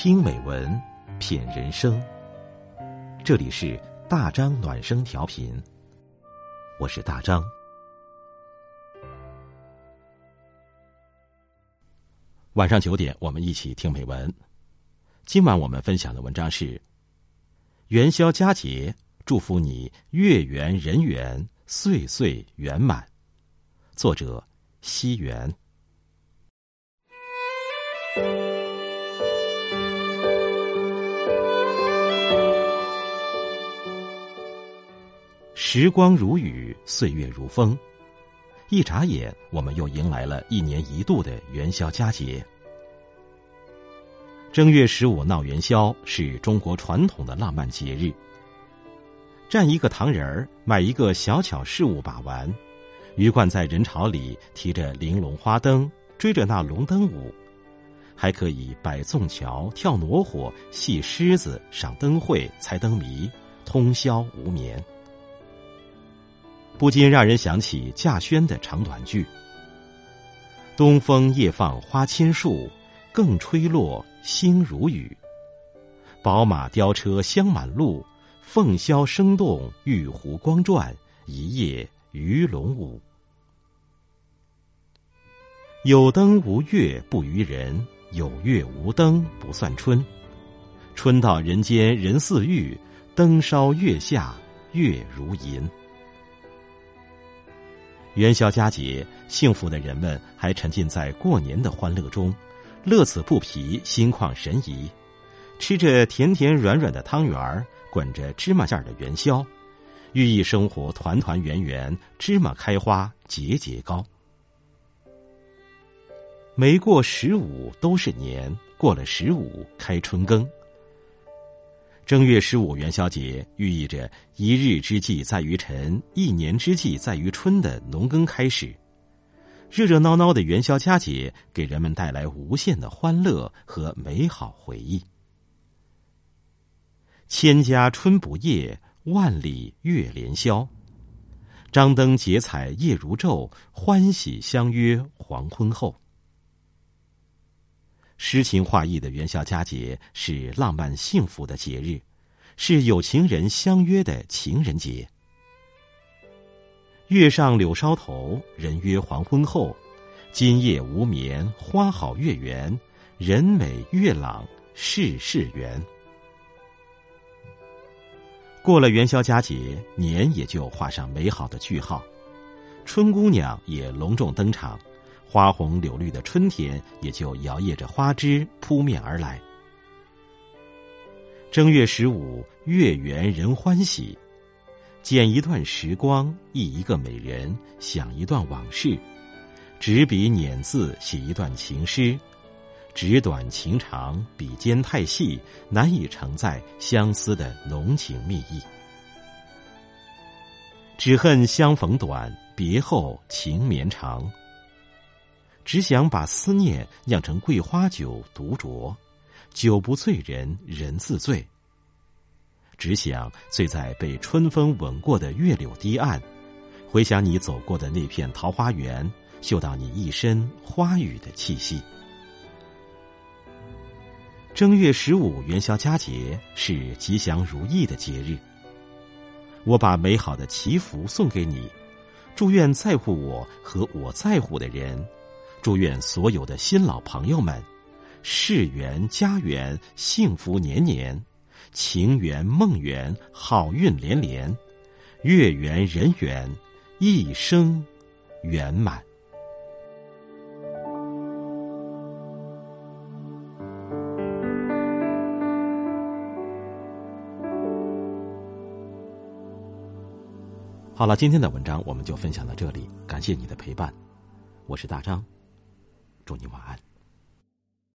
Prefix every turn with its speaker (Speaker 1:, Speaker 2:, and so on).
Speaker 1: 听美文，品人生。这里是大张暖声调频，我是大张。晚上九点，我们一起听美文。今晚我们分享的文章是元宵佳节，祝福你月圆人圆，岁岁圆满。作者：西元。时光如雨，岁月如风，一眨眼，我们又迎来了一年一度的元宵佳节。正月十五闹元宵是中国传统的浪漫节日。站一个糖人儿，买一个小巧事物把玩，鱼贯在人潮里提着玲珑花灯，追着那龙灯舞，还可以摆纵桥、跳挪火、戏狮子、赏灯会、猜灯谜，通宵无眠。不禁让人想起稼轩的长短句：“东风夜放花千树，更吹落星如雨。宝马雕车香满路，凤箫声动玉壶光转，一夜鱼龙舞。有灯无月不娱人，有月无灯不算春。春到人间人似玉，灯烧月下月如银。”元宵佳节，幸福的人们还沉浸在过年的欢乐中，乐此不疲，心旷神怡，吃着甜甜软软的汤圆儿，滚着芝麻馅儿的元宵，寓意生活团团圆圆，芝麻开花节节高。没过十五都是年，过了十五开春耕。正月十五元宵节寓意着一日之计在于晨，一年之计在于春的农耕开始。热热闹闹的元宵佳节给人们带来无限的欢乐和美好回忆。千家春不夜，万里月连宵。张灯结彩夜如昼，欢喜相约黄昏后。诗情画意的元宵佳节是浪漫幸福的节日，是有情人相约的情人节。月上柳梢头，人约黄昏后。今夜无眠，花好月圆，人美月朗，事事圆。过了元宵佳节，年也就画上美好的句号，春姑娘也隆重登场。花红柳绿的春天也就摇曳着花枝扑面而来。正月十五，月圆人欢喜，剪一段时光，忆一个美人，想一段往事，执笔捻字写一段情诗，纸短情长，笔尖太细，难以承载相思的浓情蜜意。只恨相逢短，别后情绵长。只想把思念酿成桂花酒，独酌，酒不醉人人自醉。只想醉在被春风吻过的月柳堤岸，回想你走过的那片桃花源，嗅到你一身花语的气息。正月十五元宵佳节是吉祥如意的节日，我把美好的祈福送给你，祝愿在乎我和我在乎的人。祝愿所有的新老朋友们，事缘家圆，幸福年年，情缘梦圆，好运连连，月圆人圆，一生圆满。好了，今天的文章我们就分享到这里，感谢你的陪伴，我是大张。祝你晚安。